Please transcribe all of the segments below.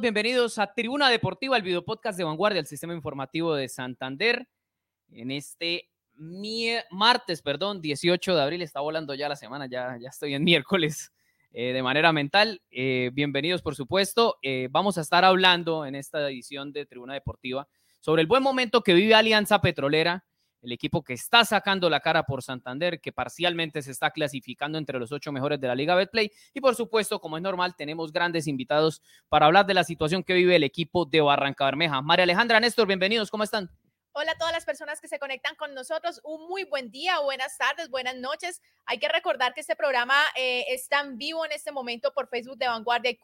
bienvenidos a Tribuna Deportiva, el videopodcast de vanguardia del Sistema Informativo de Santander. En este martes, perdón, 18 de abril, está volando ya la semana, ya, ya estoy en miércoles eh, de manera mental. Eh, bienvenidos, por supuesto. Eh, vamos a estar hablando en esta edición de Tribuna Deportiva sobre el buen momento que vive Alianza Petrolera el equipo que está sacando la cara por Santander, que parcialmente se está clasificando entre los ocho mejores de la Liga Betplay. Y por supuesto, como es normal, tenemos grandes invitados para hablar de la situación que vive el equipo de Barranca Bermeja. María Alejandra, Néstor, bienvenidos, ¿cómo están? Hola a todas las personas que se conectan con nosotros. Un muy buen día, buenas tardes, buenas noches. Hay que recordar que este programa eh, está en vivo en este momento por Facebook de Vanguardia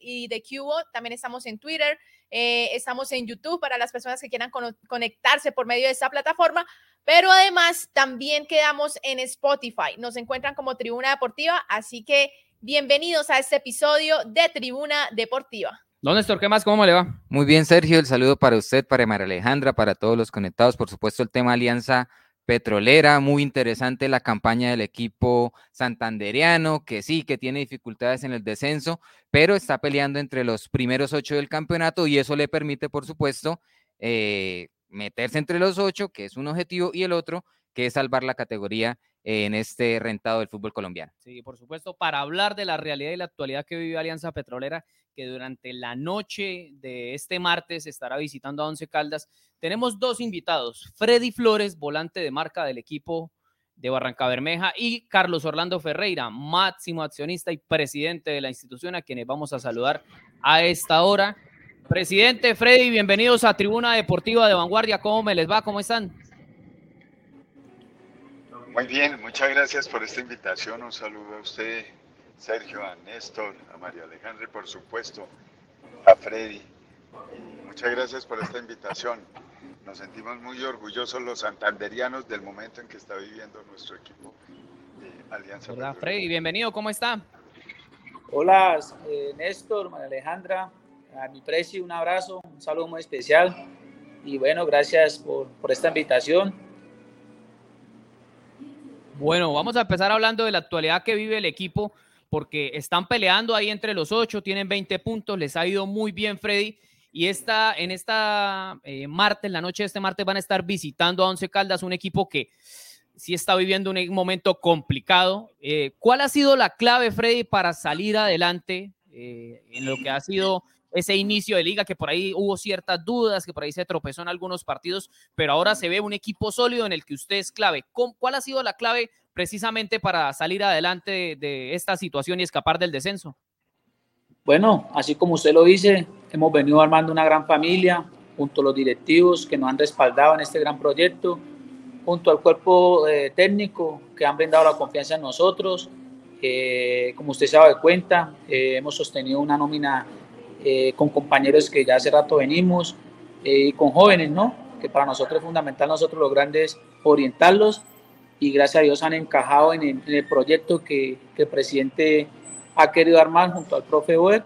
y de Cubo. También estamos en Twitter, eh, estamos en YouTube para las personas que quieran conectarse por medio de esta plataforma. Pero además también quedamos en Spotify. Nos encuentran como Tribuna Deportiva. Así que bienvenidos a este episodio de Tribuna Deportiva. Don Néstor, ¿qué más? ¿Cómo le va? Muy bien, Sergio. El saludo para usted, para María Alejandra, para todos los conectados. Por supuesto, el tema Alianza Petrolera. Muy interesante la campaña del equipo santanderiano, que sí, que tiene dificultades en el descenso, pero está peleando entre los primeros ocho del campeonato y eso le permite, por supuesto, eh, meterse entre los ocho, que es un objetivo, y el otro, que es salvar la categoría en este rentado del fútbol colombiano. Sí, por supuesto, para hablar de la realidad y la actualidad que vive Alianza Petrolera, que durante la noche de este martes estará visitando a Once Caldas, tenemos dos invitados, Freddy Flores, volante de marca del equipo de Barranca Bermeja, y Carlos Orlando Ferreira, máximo accionista y presidente de la institución, a quienes vamos a saludar a esta hora. Presidente Freddy, bienvenidos a Tribuna Deportiva de Vanguardia. ¿Cómo me les va? ¿Cómo están? Muy bien, muchas gracias por esta invitación. Un saludo a usted, Sergio, a Néstor, a María Alejandra y por supuesto a Freddy. Muchas gracias por esta invitación. Nos sentimos muy orgullosos los santanderianos del momento en que está viviendo nuestro equipo de Alianza. Hola, Freddy, bienvenido, ¿cómo está? Hola, eh, Néstor, María Alejandra, a mi precio, un abrazo, un saludo muy especial y bueno, gracias por, por esta invitación bueno, vamos a empezar hablando de la actualidad que vive el equipo, porque están peleando ahí entre los ocho, tienen 20 puntos, les ha ido muy bien Freddy. Y esta, en esta eh, martes, la noche de este martes, van a estar visitando a Once Caldas, un equipo que sí está viviendo un momento complicado. Eh, ¿Cuál ha sido la clave, Freddy, para salir adelante eh, en lo que ha sido ese inicio de liga, que por ahí hubo ciertas dudas, que por ahí se tropezó en algunos partidos, pero ahora se ve un equipo sólido en el que usted es clave. ¿Cuál ha sido la clave precisamente para salir adelante de esta situación y escapar del descenso? Bueno, así como usted lo dice, hemos venido armando una gran familia junto a los directivos que nos han respaldado en este gran proyecto, junto al cuerpo eh, técnico que han brindado la confianza en nosotros. Eh, como usted se da cuenta, eh, hemos sostenido una nómina eh, con compañeros que ya hace rato venimos eh, y con jóvenes, ¿no? Que para nosotros es fundamental, nosotros los grandes, orientarlos y gracias a Dios han encajado en el, proyecto que, el presidente ha querido armar junto al profe Boer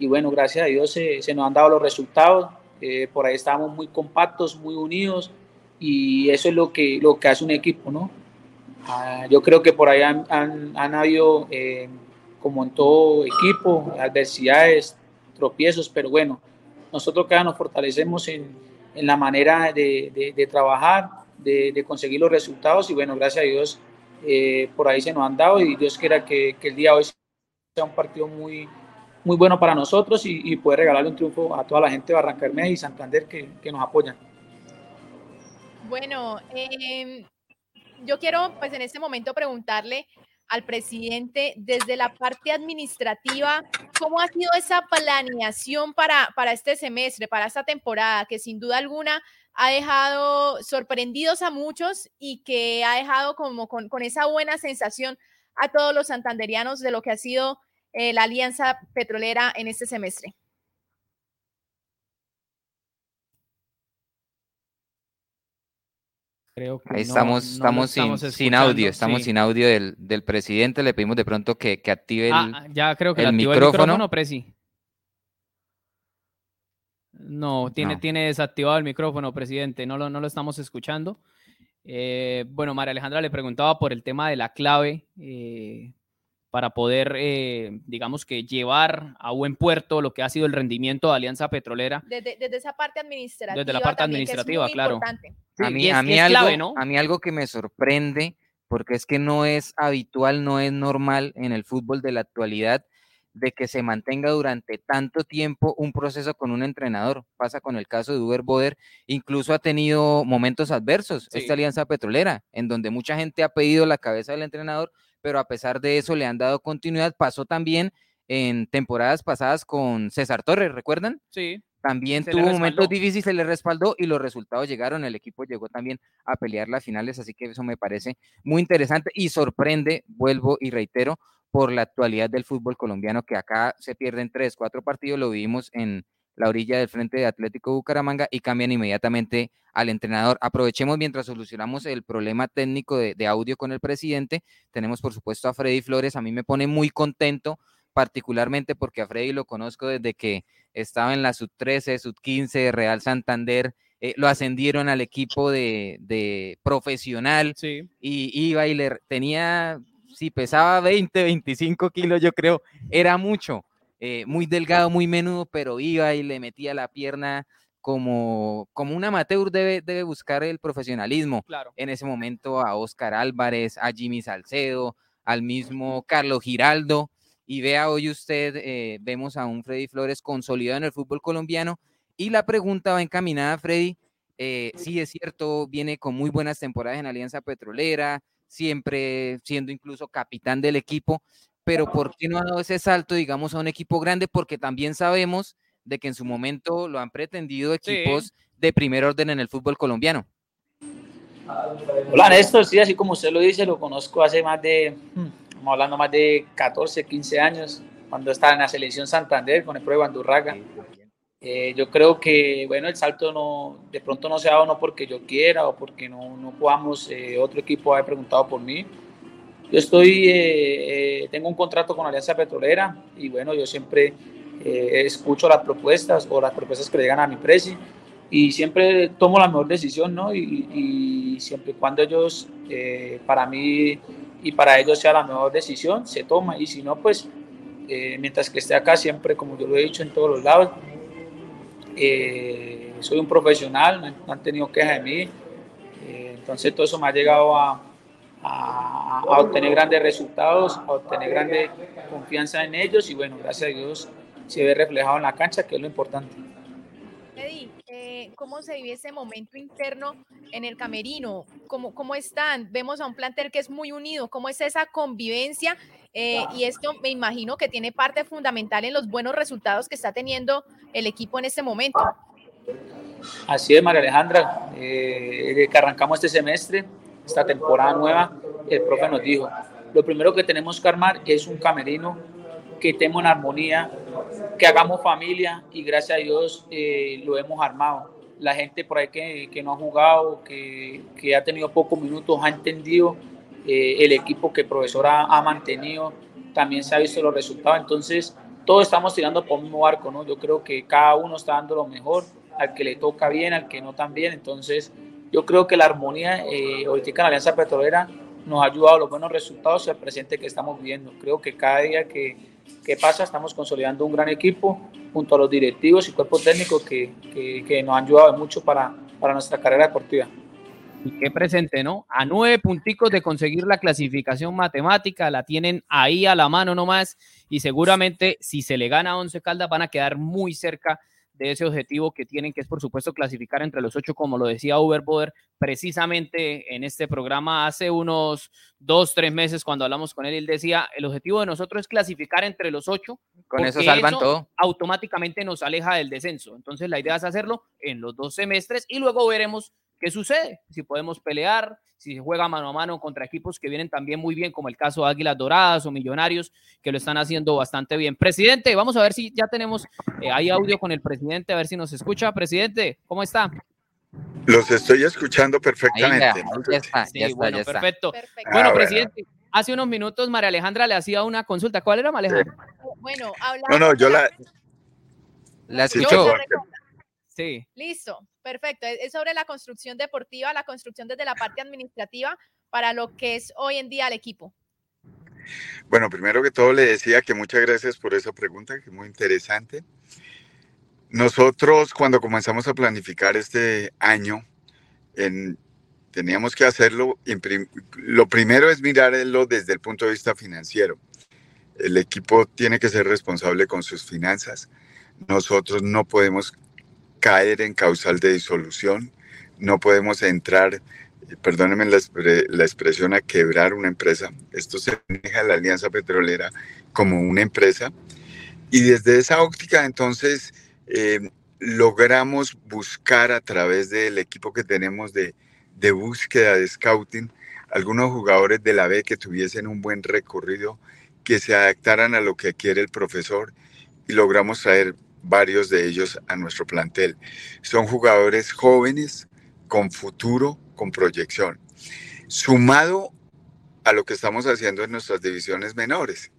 y bueno, gracias a Dios se, nos han dado los resultados, eh, por ahí estamos muy compactos, muy unidos y eso es lo que, lo que hace un equipo, ¿no? Ah, yo creo que por ahí han, han, han habido, como en todo equipo, adversidades, tropiezos, pero bueno, nosotros cada nos fortalecemos en, en la manera de, de, trabajar, de, de, conseguir los resultados y bueno, gracias a Dios eh, por ahí se nos han dado y Dios quiera que, que, el día de hoy sea un partido muy, muy bueno para nosotros y, y poder regalarle un triunfo a toda la gente de Barranca y Santander que, que nos apoyan. Bueno, eh, yo quiero pues en este momento preguntarle al presidente desde la parte administrativa, ¿cómo ha sido esa planeación para, para este semestre, para esta temporada, que sin duda alguna ha dejado sorprendidos a muchos y que ha dejado como con, con esa buena sensación a todos los santanderianos de lo que ha sido eh, la alianza petrolera en este semestre? Creo que Ahí estamos, estamos, sin, audio, estamos sin audio del, del, presidente. Le pedimos de pronto que, que active el, ah, ya creo que el, micrófono. el micrófono. Presi. No, tiene, tiene desactivado el micrófono, presidente. No lo, no lo estamos escuchando. Eh, bueno, María Alejandra le preguntaba por el tema de la clave eh, para poder, eh, digamos que llevar a buen puerto lo que ha sido el rendimiento de Alianza Petrolera. Desde, esa parte administrativa. Desde la parte administrativa, claro. a, mí, a, mí algo, a mí algo que me sorprende, porque es que no es habitual, no es normal en el fútbol de la actualidad de que se mantenga durante tanto tiempo un proceso con un entrenador. Pasa con el caso de Uber Boder, incluso ha tenido momentos adversos esta alianza petrolera, en donde mucha gente ha pedido la cabeza del entrenador, pero a pesar de eso le han dado continuidad. Pasó también en temporadas pasadas con César Torres, ¿recuerdan? Sí. También tuvo momentos difíciles, se le respaldó y los resultados llegaron. El equipo llegó también a pelear las finales, así que eso me parece muy interesante y sorprende, vuelvo y reitero, por la actualidad del fútbol colombiano, que acá se pierden tres, cuatro partidos, lo vivimos en la orilla del frente de Atlético Bucaramanga y cambian inmediatamente al entrenador. Aprovechemos mientras solucionamos el problema técnico de, audio con el presidente. Tenemos por supuesto a Freddy Flores. A mí me pone muy contento, particularmente porque a Freddy lo conozco desde que estaba en la sub 13, sub 15 de Real Santander. Eh, lo ascendieron al equipo de, profesional sí. y iba y le tenía, si pesaba 20, 25 kilos, yo creo, era mucho. Eh, muy delgado, muy menudo, pero iba y le metía la pierna como, como un amateur debe, debe buscar el profesionalismo. Claro. En ese momento a Oscar Álvarez, a Jimmy Salcedo, al mismo Carlos Giraldo. Y vea hoy usted, eh, vemos a un Freddy Flores consolidado en el fútbol colombiano. Y la pregunta va encaminada, Freddy. Eh, sí, es cierto, viene con muy buenas temporadas en Alianza Petrolera, siempre siendo incluso capitán del equipo, pero ¿por qué no ha dado ese salto, digamos, a un equipo grande? Porque también sabemos de que en su momento lo han pretendido equipos de primer orden en el fútbol colombiano. Hola Néstor, sí, así como usted lo dice, lo conozco hace más de, estamos hablando más de 14, 15 años, cuando estaba en la selección Santander con el Pro de Bandurraga. Eh, yo creo que, bueno, el salto no, de pronto no se ha dado no porque yo quiera o porque no, no podamos, eh, otro equipo haya preguntado por mí. Yo estoy, eh, tengo un contrato con Alianza Petrolera y bueno, yo siempre eh, escucho las propuestas o las propuestas que le llegan a mi presi y siempre tomo la mejor decisión, ¿no? Y, siempre y cuando ellos, eh, para mí y para ellos sea la mejor decisión, se toma. Y si no, pues, eh, mientras que esté acá, siempre, como yo lo he dicho en todos los lados, soy un profesional, no han tenido queja de mí. entonces, todo eso me ha llegado a, a, a, obtener grandes resultados, a obtener grande confianza en ellos y bueno, gracias a Dios se ve reflejado en la cancha, que es lo importante. Eddie, eh, ¿cómo se vive ese momento interno en el camerino? ¿Cómo, ¿Cómo están? Vemos a un plantel que es muy unido. ¿Cómo es esa convivencia? Eh, y esto me imagino que tiene parte fundamental en los buenos resultados que está teniendo el equipo en este momento. Así es, María Alejandra. Eh, que arrancamos este semestre, esta temporada nueva, el profe nos dijo, lo primero que tenemos que armar es un camerino que estemos en armonía, que hagamos familia y gracias a Dios eh, lo hemos armado. La gente por ahí que, que no ha jugado, que, que, ha tenido pocos minutos, ha entendido eh, el equipo que el profesor ha, ha, mantenido, también se ha visto los resultados. Entonces, todos estamos tirando por un mismo barco, ¿no? Yo creo que cada uno está dando lo mejor, al que le toca bien, al que no tan bien. Entonces, yo creo que la armonía eh, ahorita en la Alianza Petrolera nos ha ayudado a los buenos resultados y al presente que estamos viviendo. Creo que cada día que ¿Qué pasa? Estamos consolidando un gran equipo junto a los directivos y cuerpo técnico que, que, nos han ayudado mucho para, para nuestra carrera deportiva. Y qué presente, ¿no? A nueve punticos de conseguir la clasificación matemática, la tienen ahí a la mano nomás y seguramente si se le gana a Once Caldas van a quedar muy cerca de ese objetivo que tienen, que es por supuesto clasificar entre los ocho, como lo decía Uber Boder precisamente en este programa hace unos dos, tres meses cuando hablamos con él, él decía, el objetivo de nosotros es clasificar entre los ocho. Con eso salvan todo. Automáticamente nos aleja del descenso. Entonces la idea es hacerlo en los dos semestres y luego veremos qué sucede, si podemos pelear, si se juega mano a mano contra equipos que vienen también muy bien, como el caso de Águilas Doradas o Millonarios, que lo están haciendo bastante bien. Presidente, vamos a ver si ya tenemos eh, ahí audio con el presidente, a ver si nos escucha. Presidente, ¿cómo está? Los estoy escuchando perfectamente. ya, está, ya está, bueno, perfecto. Bueno, ah, presidente, hace unos minutos María Alejandra le hacía una consulta. ¿Cuál era, María Alejandra? Bueno, hablamos. No, no, yo la. La escuchó. Sí. Listo, perfecto. Es sobre la construcción deportiva, la construcción desde la parte administrativa para lo que es hoy en día el equipo. Bueno, primero que todo le decía que muchas gracias por esa pregunta, que es muy interesante. Nosotros cuando comenzamos a planificar este año, teníamos que hacerlo, lo primero es mirarlo desde el punto de vista financiero. El equipo tiene que ser responsable con sus finanzas. Nosotros no podemos caer en causal de disolución, no podemos entrar perdónenme la, expresión, a quebrar una empresa. Esto se maneja la Alianza Petrolera como una empresa. Y desde esa óptica, entonces, eh, logramos buscar a través del equipo que tenemos de, de búsqueda de scouting algunos jugadores de la B que tuviesen un buen recorrido, que se adaptaran a lo que quiere el profesor y logramos traer varios de ellos a nuestro plantel. Son jugadores jóvenes, con futuro, con proyección, sumado a lo que estamos haciendo en nuestras divisiones menores.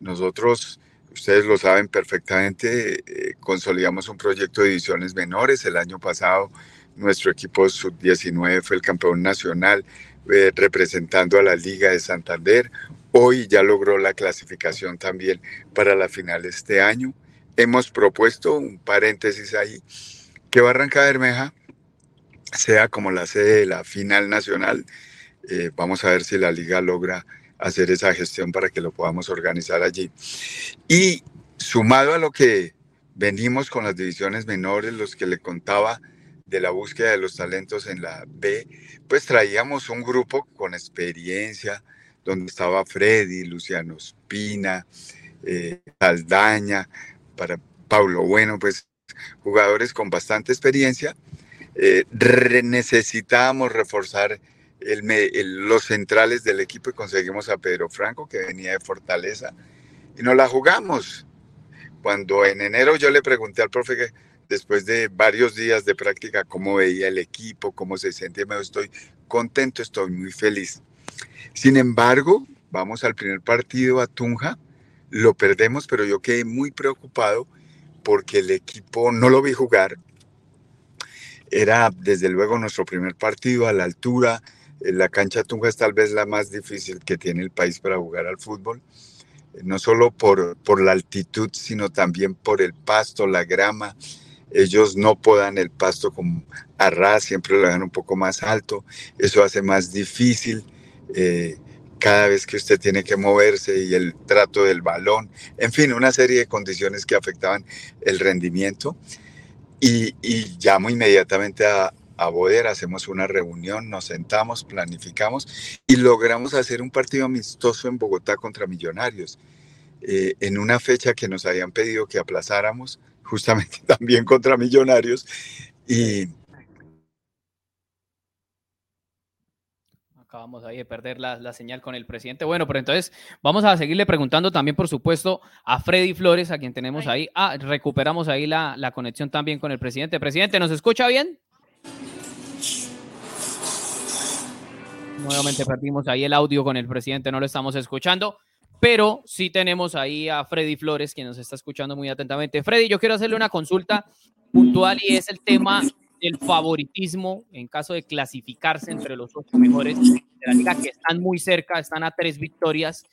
Nosotros, ustedes lo saben perfectamente, eh, consolidamos un proyecto de divisiones menores. El año pasado nuestro equipo sub-19 fue el campeón nacional eh, representando a la Liga de Santander. Hoy ya logró la clasificación también para la final este año. Hemos propuesto un paréntesis ahí que Barranca Bermeja sea como la sede de la final nacional. Eh, vamos a ver si la liga logra hacer esa gestión para que lo podamos organizar allí. Y sumado a lo que venimos con las divisiones menores, los que le contaba de la búsqueda de los talentos en la B, pues traíamos un grupo con experiencia, donde estaba Freddy, Luciano Espina, eh, Saldaña, para Pablo Bueno, pues jugadores con bastante experiencia eh, necesitábamos reforzar los centrales del equipo y conseguimos a Pedro Franco, que venía de Fortaleza, y nos la jugamos. Cuando en enero yo le pregunté al profe que después de varios días de práctica cómo veía el equipo, cómo se sentía, me estoy contento, estoy muy feliz. Sin embargo, vamos al primer partido a Tunja, lo perdemos, pero yo quedé muy preocupado porque el equipo no lo vi jugar, era desde luego nuestro primer partido a la altura. La cancha Tunja es tal vez la más difícil que tiene el país para jugar al fútbol, no solo por, por la altitud, sino también por el pasto, la grama. Ellos no podan el pasto como a siempre lo dejan un poco más alto. Eso hace más difícil eh, cada vez que usted tiene que moverse y el trato del balón. En fin, una serie de condiciones que afectaban el rendimiento. Y, llamo inmediatamente a, a Boder, hacemos una reunión, nos sentamos, planificamos y logramos hacer un partido amistoso en Bogotá contra Millonarios, eh, en una fecha que nos habían pedido que aplazáramos, justamente también contra Millonarios. Y, acabamos ahí de perder la, señal con el presidente. Bueno, pero entonces vamos a seguirle preguntando también, por supuesto, a Freddy Flores, a quien tenemos ahí. Ah, recuperamos ahí la, la conexión también con el presidente. Presidente, ¿nos escucha bien? Nuevamente perdimos ahí el audio con el presidente, no lo estamos escuchando, pero sí tenemos ahí a Freddy Flores, quien nos está escuchando muy atentamente. Freddy, yo quiero hacerle una consulta puntual y es el tema el favoritismo en caso de clasificarse entre los ocho mejores de la liga, que están muy cerca, están a tres victorias.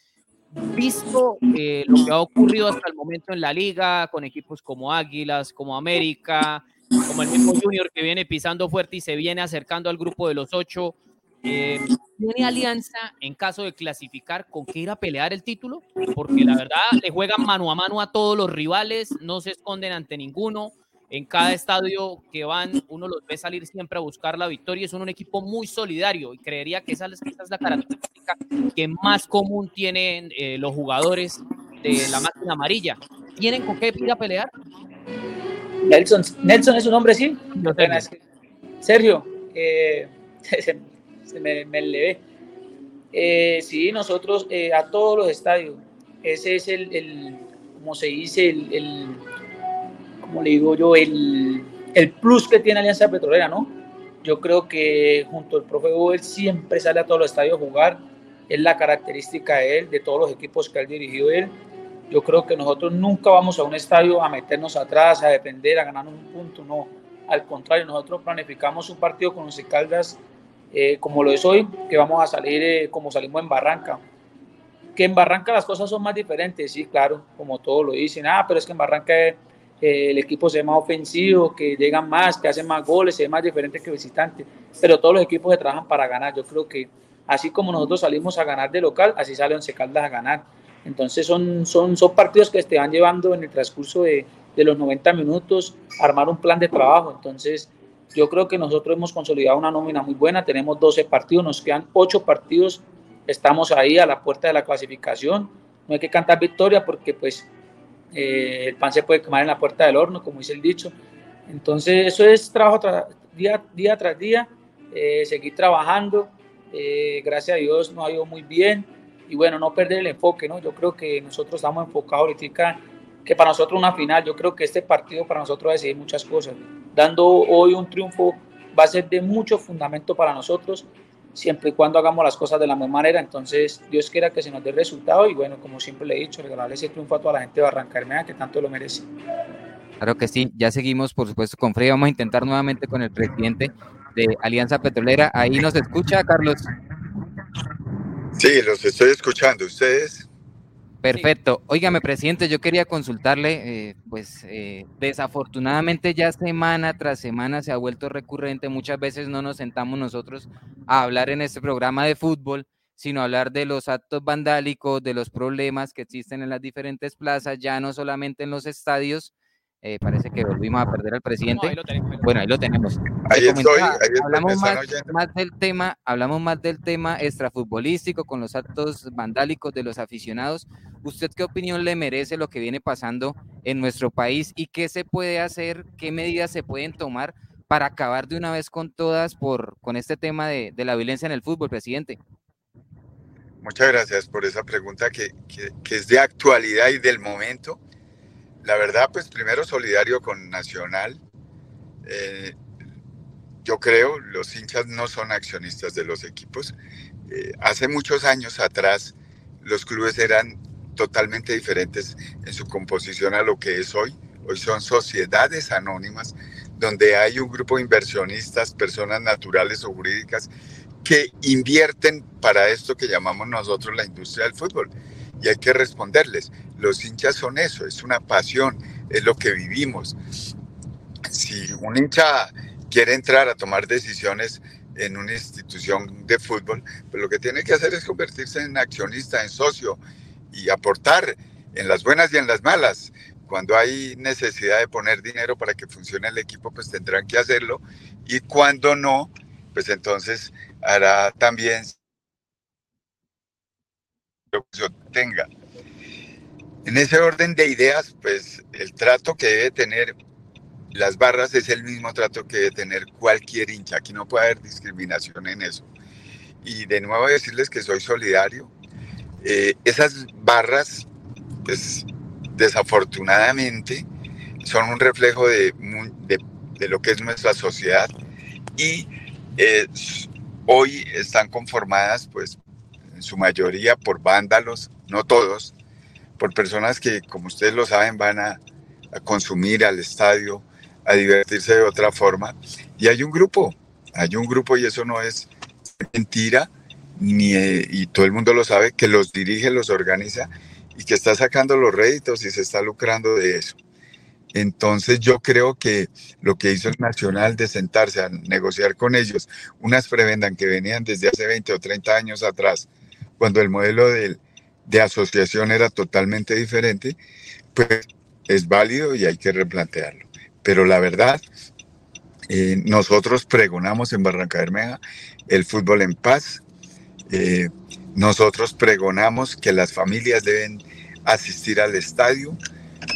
Visto eh, lo que ha ocurrido hasta el momento en la liga, con equipos como Águilas, como América, como el mismo Junior que viene pisando fuerte y se viene acercando al grupo de los ocho, eh, ¿tiene alianza en caso de clasificar con que ir a pelear el título? Porque la verdad le juegan mano a mano a todos los rivales, no se esconden ante ninguno en cada estadio que van, uno los ve salir siempre a buscar la victoria. Es un equipo muy solidario y creería que esa es, la característica que más común tienen eh, los jugadores de la máquina amarilla. ¿Tienen con qué ir a pelear? Nelson, Nelson es un hombre, sí. Sergio, eh, se, me, me levé. Eh, sí, nosotros a todos los estadios. Ese es el, el como se dice, el como le digo yo, el, el plus que tiene Alianza Petrolera, ¿no? Yo creo que junto al profe Boel siempre sale a todos los estadios a jugar, es la característica de él, de todos los equipos que ha dirigido él. Yo creo que nosotros nunca vamos a un estadio a meternos atrás, a depender, a ganar un punto, no. Al contrario, nosotros planificamos un partido con los Caldas eh, como lo es hoy, que vamos a salir eh, como salimos en Barranca, Que en Barranca las cosas son más diferentes, sí, claro, como todos lo dicen, ah, pero es que en Barranca eh, el equipo se ve más ofensivo, que llegan más, que hacen más goles, ve más diferente que visitante, pero todos los equipos se trabajan para ganar. Yo creo que así como nosotros salimos a ganar de local, así sale Once Caldas a ganar. Entonces son, son, son partidos que te van llevando en el transcurso de, de los 90 minutos, armar un plan de trabajo. Entonces yo creo que nosotros hemos consolidado una nómina muy buena, tenemos 12 partidos, nos quedan 8 partidos estamos ahí a la puerta de la clasificación. No hay que cantar victoria porque pues eh, el pan se puede quemar en la puerta del horno, como dice el dicho. Entonces eso es trabajo día, día tras día, eh, seguir trabajando. Eh, gracias a Dios nos ha ido muy bien y bueno, no perder el enfoque, ¿no? Yo creo que nosotros estamos enfocados ahorita que para nosotros una final, yo creo que este partido para nosotros va a decidir muchas cosas. Dando hoy un triunfo va a ser de mucho fundamento para nosotros siempre y cuando hagamos las cosas de la misma manera. Entonces, Dios quiera que se nos dé resultado y bueno, como siempre le he dicho, regalarle ese triunfo a toda la gente de Barranca que tanto lo merece. Claro que sí, ya seguimos por supuesto con Freddy, vamos a intentar nuevamente con el presidente de Alianza Petrolera. Ahí nos escucha, Carlos. Sí, los estoy escuchando. ¿Ustedes? Perfecto. Óigame, presidente, yo quería consultarle, eh, pues eh, desafortunadamente ya semana tras semana se ha vuelto recurrente, muchas veces no nos sentamos nosotros a hablar en este programa de fútbol, sino a hablar de los actos vandálicos, de los problemas que existen en las diferentes plazas, ya no solamente en los estadios, eh, parece que volvimos a perder al presidente. bueno, ahí lo tenemos. Ahí estoy, hablamos más, del tema, hablamos más del tema extrafutbolístico con los actos vandálicos de los aficionados. ¿Usted qué opinión le merece lo que viene pasando en nuestro país y qué se puede hacer, qué medidas se pueden tomar para acabar de una vez con todas por con este tema de, la violencia en el fútbol, presidente? Muchas gracias por esa pregunta que, que es de actualidad y del momento la verdad, pues primero solidario con Nacional. Eh, yo creo, los hinchas no son accionistas de los equipos. Eh, hace muchos años atrás, los clubes eran totalmente diferentes en su composición a lo que es hoy. Hoy son sociedades anónimas donde hay un grupo de inversionistas, personas naturales o jurídicas, que invierten para esto que llamamos nosotros la industria del fútbol. Y hay que responderles los hinchas son eso, es una pasión, es lo que vivimos. Si un hincha quiere entrar a tomar decisiones en una institución de fútbol, pues lo que tiene que hacer es convertirse en accionista, en socio y aportar en las buenas y en las malas. Cuando hay necesidad de poner dinero para que funcione el equipo, pues tendrán que hacerlo. Y cuando no, pues entonces hará también que tenga. En ese orden de ideas, pues el trato que debe tener las barras es el mismo trato que debe tener cualquier hincha. Aquí no puede haber discriminación en eso. Y de nuevo decirles que soy solidario. Eh, esas barras, pues desafortunadamente, son un reflejo de, de, lo que es nuestra sociedad y eh, hoy están conformadas, pues, en su mayoría por vándalos, no todos, por personas que, como ustedes lo saben, van a, consumir al estadio, a divertirse de otra forma. Y hay un grupo, hay un grupo y eso no es mentira, ni, y todo el mundo lo sabe, que los dirige, los organiza y que está sacando los réditos y se está lucrando de eso. Entonces yo creo que lo que hizo el Nacional de sentarse a negociar con ellos, unas prebendas que venían desde hace 20 o 30 años atrás, cuando el modelo del, de asociación era totalmente diferente, pues es válido y hay que replantearlo. Pero la verdad, eh, nosotros pregonamos en Barranca Bermeja el fútbol en paz. Eh, nosotros pregonamos que las familias deben asistir al estadio,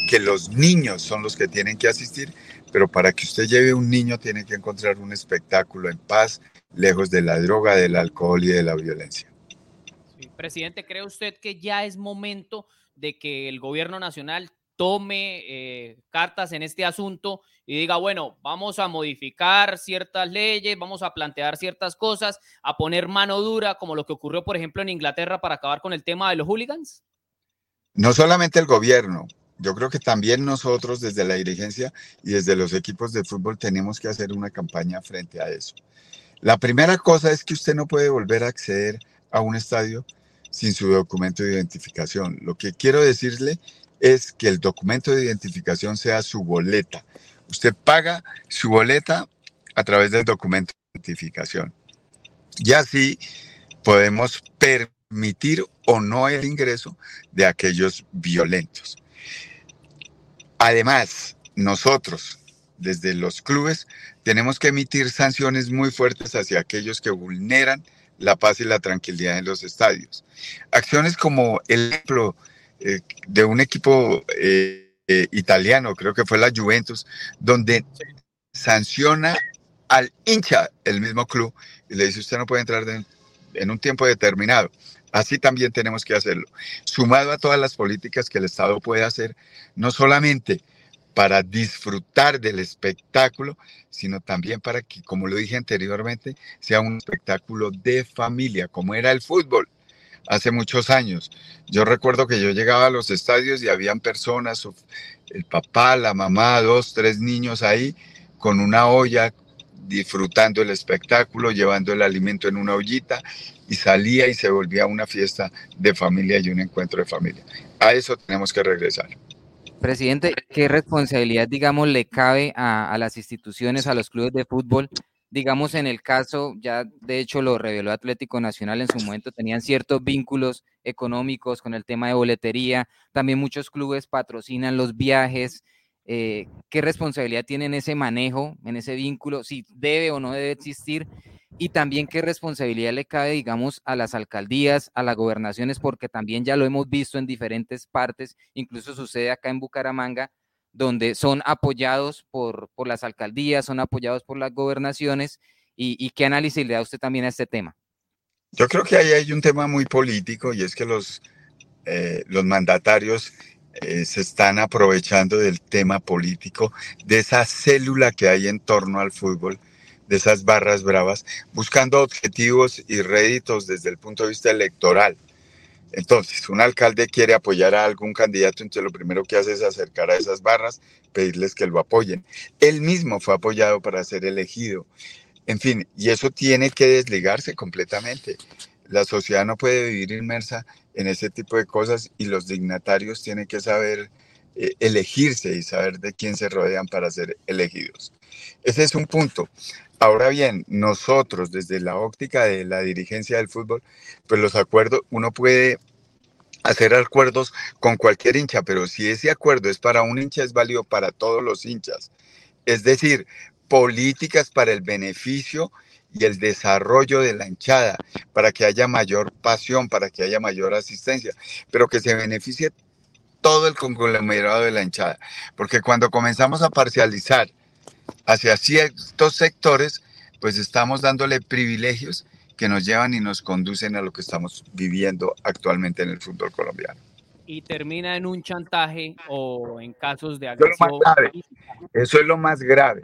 que los niños son los que tienen que asistir, pero para que usted lleve un niño tiene que encontrar un espectáculo en paz, lejos de la droga, del alcohol y de la violencia. Presidente, ¿cree usted que ya es momento de que el gobierno nacional tome eh, cartas en este asunto y diga, bueno, vamos a modificar ciertas leyes, vamos a plantear ciertas cosas, a poner mano dura, como lo que ocurrió, por ejemplo, en Inglaterra para acabar con el tema de los hooligans? No solamente el gobierno, yo creo que también nosotros desde la dirigencia y desde los equipos de fútbol tenemos que hacer una campaña frente a eso. La primera cosa es que usted no puede volver a acceder a un estadio sin su documento de identificación. Lo que quiero decirle es que el documento de identificación sea su boleta. Usted paga su boleta a través del documento de identificación. Y así podemos permitir o no el ingreso de aquellos violentos. Además, nosotros, desde los clubes, tenemos que emitir sanciones muy fuertes hacia aquellos que vulneran la paz y la tranquilidad en los estadios. Acciones como el ejemplo eh, de un equipo eh, eh, italiano, creo que fue la Juventus, donde sanciona al hincha el mismo club y le dice usted no puede entrar en un tiempo determinado. Así también tenemos que hacerlo. Sumado a todas las políticas que el Estado puede hacer, no solamente para disfrutar del espectáculo, sino también para que, como lo dije anteriormente, sea un espectáculo de familia, como era el fútbol hace muchos años. Yo recuerdo que yo llegaba a los estadios y habían personas, el papá, la mamá, dos, tres niños ahí, con una olla, disfrutando el espectáculo, llevando el alimento en una ollita y salía y se volvía una fiesta de familia y un encuentro de familia. A eso tenemos que regresar. Presidente, ¿qué responsabilidad, digamos, le cabe a, a, las instituciones, a los clubes de fútbol? Digamos, en el caso, ya de hecho lo reveló Atlético Nacional en su momento, tenían ciertos vínculos económicos con el tema de boletería, también muchos clubes patrocinan los viajes, eh, qué responsabilidad tiene en ese manejo, en ese vínculo, si debe o no debe existir, y también qué responsabilidad le cabe, digamos, a las alcaldías, a las gobernaciones, porque también ya lo hemos visto en diferentes partes, incluso sucede acá en Bucaramanga, donde son apoyados por, por las alcaldías, son apoyados por las gobernaciones, y, qué análisis le da usted también a este tema. Yo creo que ahí hay un tema muy político y es que los, eh, los mandatarios eh, se están aprovechando del tema político, de esa célula que hay en torno al fútbol, de esas barras bravas, buscando objetivos y réditos desde el punto de vista electoral. Entonces, un alcalde quiere apoyar a algún candidato, entonces lo primero que hace es acercar a esas barras, pedirles que lo apoyen. Él mismo fue apoyado para ser elegido. En fin, y eso tiene que desligarse completamente. La sociedad no puede vivir inmersa en ese tipo de cosas y los dignatarios tienen que saber eh, elegirse y saber de quién se rodean para ser elegidos. Ese es un punto. Ahora bien, nosotros desde la óptica de la dirigencia del fútbol, pues los acuerdos, uno puede hacer acuerdos con cualquier hincha, pero si ese acuerdo es para un hincha, es válido para todos los hinchas. Es decir, políticas para el beneficio y el desarrollo de la hinchada, para que haya mayor pasión, para que haya mayor asistencia, pero que se beneficie todo el conglomerado de la hinchada. Porque cuando comenzamos a parcializar hacia ciertos sectores, pues estamos dándole privilegios que nos llevan y nos conducen a lo que estamos viviendo actualmente en el fútbol colombiano. Y termina en un chantaje o en casos de agresión. Eso es lo más grave.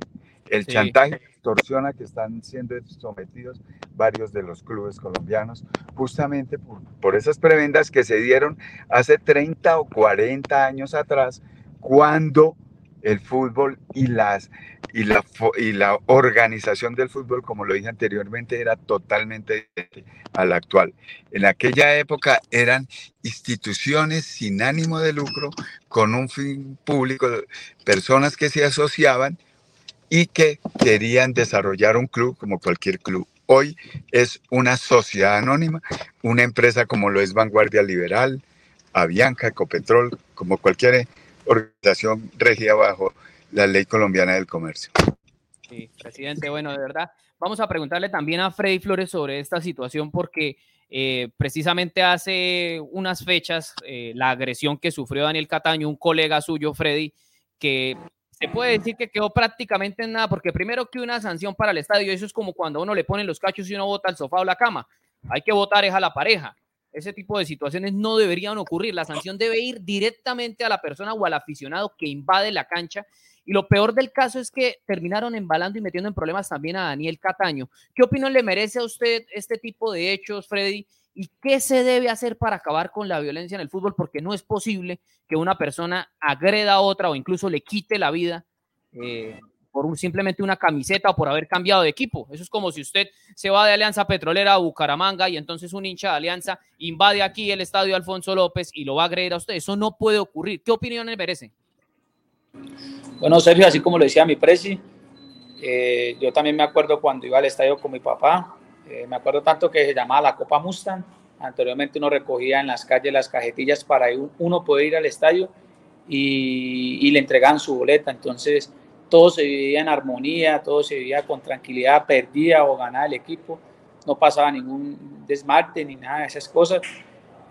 El chantaje extorsión a que están siendo sometidos varios de los clubes colombianos, justamente por, por, esas prebendas que se dieron hace 30 o 40 años atrás, cuando el fútbol y, las, y, la, y la organización del fútbol, como lo dije anteriormente, era totalmente a la actual. En aquella época eran instituciones sin ánimo de lucro, con un fin público, personas que se asociaban y que querían desarrollar un club como cualquier club. Hoy es una sociedad anónima, una empresa como lo es Vanguardia Liberal, Avianca, Ecopetrol, como cualquier organización regida bajo la ley colombiana del comercio. Sí, presidente, bueno, de verdad, vamos a preguntarle también a Freddy Flores sobre esta situación porque eh, precisamente hace unas fechas eh, la agresión que sufrió Daniel Cataño, un colega suyo, Freddy, que se puede decir que quedó prácticamente en nada, porque primero que una sanción para el estadio, eso es como cuando uno le ponen los cachos y uno bota el sofá o la cama. Hay que votar es a la pareja. Ese tipo de situaciones no deberían ocurrir. La sanción debe ir directamente a la persona o al aficionado que invade la cancha. Y lo peor del caso es que terminaron embalando y metiendo en problemas también a Daniel Cataño. ¿Qué opinión le merece a usted este tipo de hechos, Freddy? ¿Y qué se debe hacer para acabar con la violencia en el fútbol? Porque no es posible que una persona agreda a otra o incluso le quite la vida eh, por simplemente una camiseta o por haber cambiado de equipo. Eso es como si usted se va de Alianza Petrolera a Bucaramanga y entonces un hincha de Alianza invade aquí el estadio Alfonso López y lo va a agredir a usted. Eso no puede ocurrir. ¿Qué opinión le merece? Bueno, Sergio, así como lo decía mi presi, eh, yo también me acuerdo cuando iba al estadio con mi papá, eh, me acuerdo tanto que se llamaba la Copa Mustang, anteriormente uno recogía en las calles las cajetillas para uno poder ir al estadio y, le entregaban su boleta, entonces todo se vivía en armonía, todo se vivía con tranquilidad, perdía o ganaba el equipo, no pasaba ningún desmarte ni nada de esas cosas.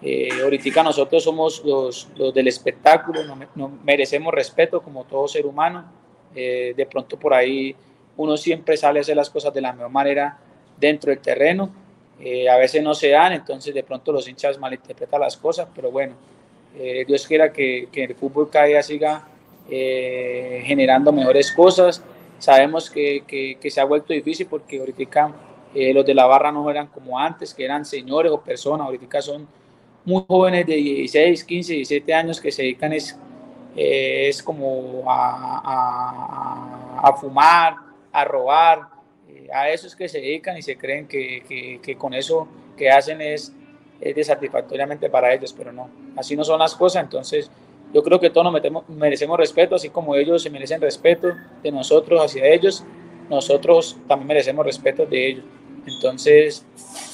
Eh, ahorita nosotros somos los, del espectáculo, no, merecemos respeto como todo ser humano. Eh, de pronto por ahí uno siempre sale a hacer las cosas de la mejor manera dentro del terreno. Eh, a veces no se dan, entonces de pronto los hinchas malinterpretan las cosas, pero bueno, eh, Dios quiera que, que, el fútbol cada día siga eh, generando mejores cosas. Sabemos que, que, que, se ha vuelto difícil porque ahorita los de la barra no eran como antes, que eran señores o personas, ahorita son muy jóvenes de 16, 15, 17 años que se dedican es, es como a, a, a fumar, a robar, a esos que se dedican y se creen que, que, con eso que hacen es, es satisfactoriamente para ellos, pero no, así no son las cosas, entonces yo creo que todos nos metemos, merecemos respeto, así como ellos se merecen respeto de nosotros hacia ellos, nosotros también merecemos respeto de ellos. Entonces,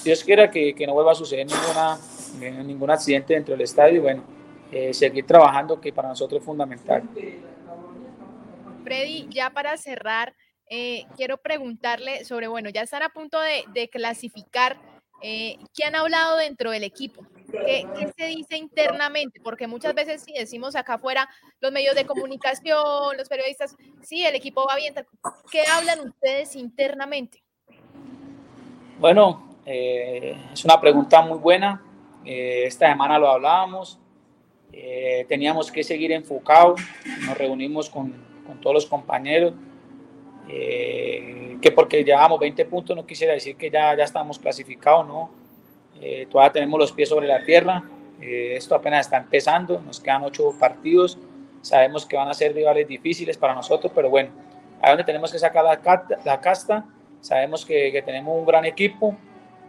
Dios quiera que, que no vuelva a suceder ninguna, ningún accidente dentro del estadio y bueno, eh, seguir trabajando que para nosotros es fundamental. Freddy, ya para cerrar, eh, quiero preguntarle sobre, bueno, ya están a punto de, clasificar. Eh, ¿Qué han hablado dentro del equipo? ¿Qué, se dice internamente? Porque muchas veces si decimos acá afuera, los medios de comunicación, los periodistas, sí, el equipo va bien. ¿Qué hablan ustedes internamente? Bueno, eh, es una pregunta muy buena. esta semana lo hablábamos. teníamos que seguir enfocados. Nos reunimos con, con todos los compañeros eh, que porque llevamos 20 puntos no quisiera decir que ya, ya estamos clasificados, ¿no? Eh, todavía tenemos los pies sobre la tierra, eh, esto apenas está empezando, nos quedan 8 partidos, sabemos que van a ser rivales difíciles para nosotros, pero bueno, ahí donde tenemos que sacar la, la casta, sabemos que, que, tenemos un gran equipo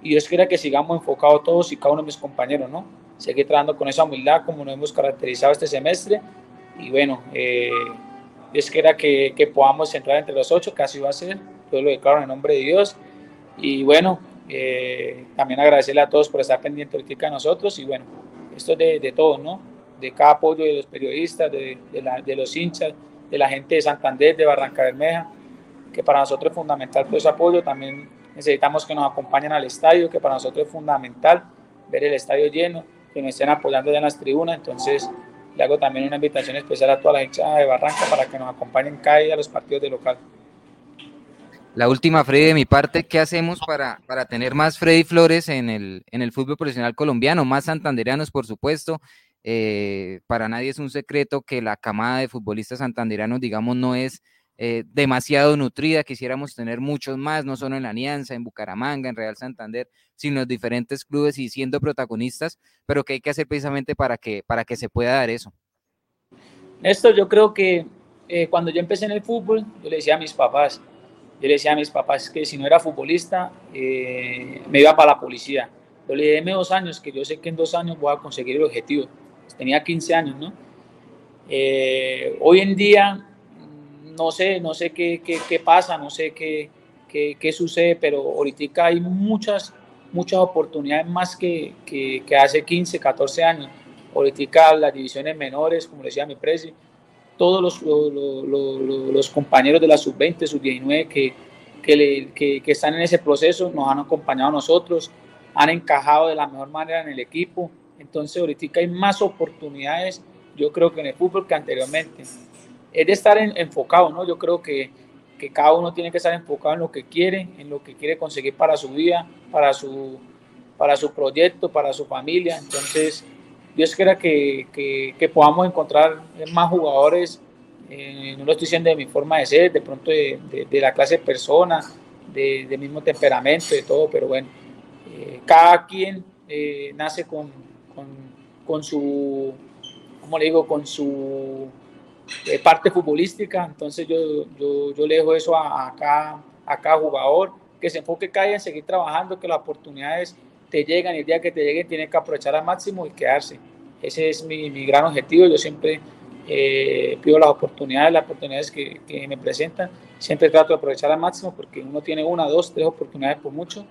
y Dios quiera que sigamos enfocados todos y cada uno de mis compañeros, ¿no? Seguir trabajando con esa humildad como nos hemos caracterizado este semestre y bueno, eh, Dios quiera que, que podamos entrar entre los ocho, casi va a ser, yo lo declaro en el nombre de Dios. Y bueno, eh, también agradecerle a todos por estar pendientes ahorita de nosotros y bueno, esto es de, de todos, ¿no? De cada apoyo de los periodistas, de, de, la, de, los hinchas, de la gente de Santander, de Barranca Bermeja, que para nosotros es fundamental todo ese apoyo. También necesitamos que nos acompañen al estadio, que para nosotros es fundamental ver el estadio lleno, que nos estén apoyando ya en las tribunas. Entonces, le hago también una invitación especial a toda la hinchada de Barranca para que nos acompañen cada día a los partidos de local. La última, Freddy, de mi parte, ¿qué hacemos para, para tener más Freddy Flores en el, en el fútbol profesional colombiano? Más santanderianos, por supuesto. Eh, para nadie es un secreto que la camada de futbolistas santanderianos, digamos, no es eh, demasiado nutrida, quisiéramos tener muchos más, no solo en la Alianza, en Bucaramanga, en Real Santander, sino los diferentes clubes y siendo protagonistas, pero ¿qué hay que hacer precisamente para que, para que se pueda dar eso? Esto yo creo que eh, cuando yo empecé en el fútbol, yo le decía a mis papás, yo le decía a mis papás que si no era futbolista, eh, me iba para la policía. Yo le dije, dos años, que yo sé que en dos años voy a conseguir el objetivo. Tenía 15 años, ¿no? hoy en día no sé, no sé qué, qué, pasa, no sé qué, qué, qué, sucede, pero ahorita hay muchas, muchas oportunidades más que, que, hace 15, 14 años. Ahorita las divisiones menores, como decía mi presi, todos los, los, los, compañeros de la sub-20, sub-19 que, que, que, están en ese proceso nos han acompañado a nosotros, han encajado de la mejor manera en el equipo. Entonces ahorita hay más oportunidades, yo creo que en el fútbol que anteriormente es de estar enfocado, ¿no? Yo creo que, que, cada uno tiene que estar enfocado en lo que quiere, en lo que quiere conseguir para su vida, para su, para su proyecto, para su familia. Entonces, Dios quiera que, que, podamos encontrar más jugadores, eh, no lo estoy diciendo de mi forma de ser, de pronto de, de, la clase de persona, de, de, mismo temperamento, de todo, pero bueno, eh, cada quien eh, nace con, con, con su, ¿cómo le digo?, con su parte futbolística, entonces yo, yo, yo le dejo eso a, a, cada, a cada jugador, que se enfoque cada día en seguir trabajando, que las oportunidades te llegan y el día que te lleguen tienes que aprovechar al máximo y quedarse. Ese es mi, mi gran objetivo, yo siempre eh, pido las oportunidades, las oportunidades que, que, me presentan, siempre trato de aprovechar al máximo porque uno tiene una, dos, tres oportunidades por mucho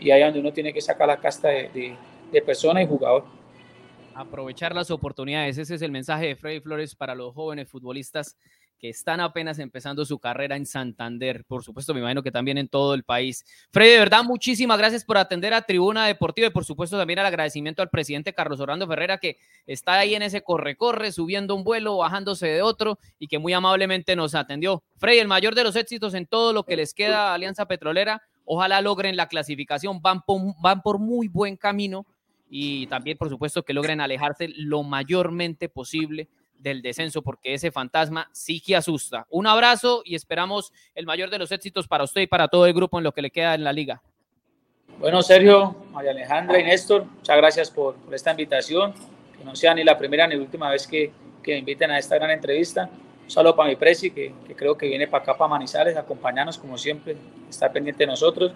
y ahí es donde uno tiene que sacar la casta de, de, de persona y jugador aprovechar las oportunidades. Ese es el mensaje de Freddy Flores para los jóvenes futbolistas que están apenas empezando su carrera en Santander. Por supuesto, me imagino que también en todo el país. Freddy, de verdad, muchísimas gracias por atender a Tribuna Deportiva y por supuesto también el agradecimiento al presidente Carlos Orlando Ferrera que está ahí en ese corre-corre, subiendo un vuelo, bajándose de otro y que muy amablemente nos atendió. Freddy, el mayor de los éxitos en todo lo que les queda a Alianza Petrolera. Ojalá logren la clasificación, van por muy buen camino y también, por supuesto, que logren alejarse lo mayormente posible del descenso, porque ese fantasma sí que asusta. Un abrazo y esperamos el mayor de los éxitos para usted y para todo el grupo en lo que le queda en la liga. Bueno, Sergio, María Alejandra y Néstor, muchas gracias por, por esta invitación. Que no sea ni la primera ni la última vez que, que me inviten a esta gran entrevista. Un saludo para mi presi, que, que creo que viene para acá, para Manizales, acompañarnos como siempre, estar pendiente de nosotros.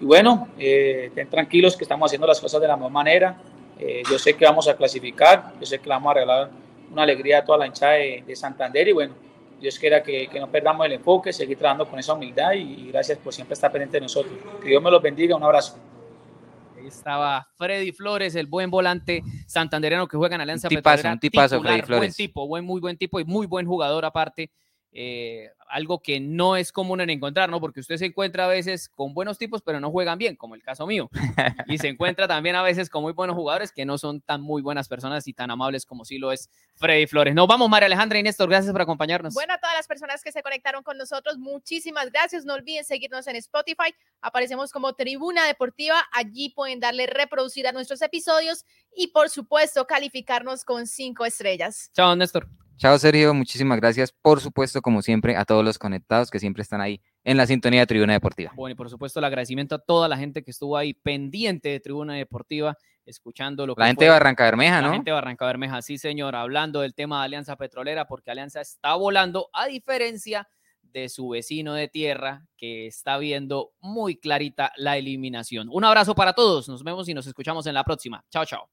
Y bueno, eh, estén tranquilos que estamos haciendo las cosas de la mejor manera. Eh, yo sé que vamos a clasificar, yo sé que le vamos a regalar una alegría a toda la hinchada de, de Santander y bueno, Dios quiera que, que, no perdamos el enfoque, seguir trabajando con esa humildad y, y, gracias por siempre estar pendiente de nosotros. Que Dios me los bendiga, un abrazo. Ahí estaba Freddy Flores, el buen volante santandereano que juega en Alianza un tipazo, Un tipazo, titular, Freddy Flores. Buen tipo, buen, muy buen tipo y muy buen jugador aparte. Eh, algo que no es común en encontrar, ¿no? Porque usted se encuentra a veces con buenos tipos, pero no juegan bien, como el caso mío. Y se encuentra también a veces con muy buenos jugadores que no son tan muy buenas personas y tan amables como sí lo es Freddy Flores. Nos vamos, María Alejandra y Néstor, gracias por acompañarnos. Bueno, a todas las personas que se conectaron con nosotros, muchísimas gracias. No olviden seguirnos en Spotify. Aparecemos como Tribuna Deportiva. Allí pueden darle reproducir a nuestros episodios y, por supuesto, calificarnos con cinco estrellas. Chao, Néstor. Chao Sergio, muchísimas gracias. Por supuesto, como siempre, a todos los conectados que siempre están ahí en la sintonía de Tribuna Deportiva. Bueno, y por supuesto el agradecimiento a toda la gente que estuvo ahí pendiente de Tribuna Deportiva, escuchando lo que La gente de Barranca Bermeja, ¿no? La gente de Barranca Bermeja, sí señor, hablando del tema de Alianza Petrolera, porque Alianza está volando, a diferencia de su vecino de tierra, que está viendo muy clarita la eliminación. Un abrazo para todos, nos vemos y nos escuchamos en la próxima. Chao, chao.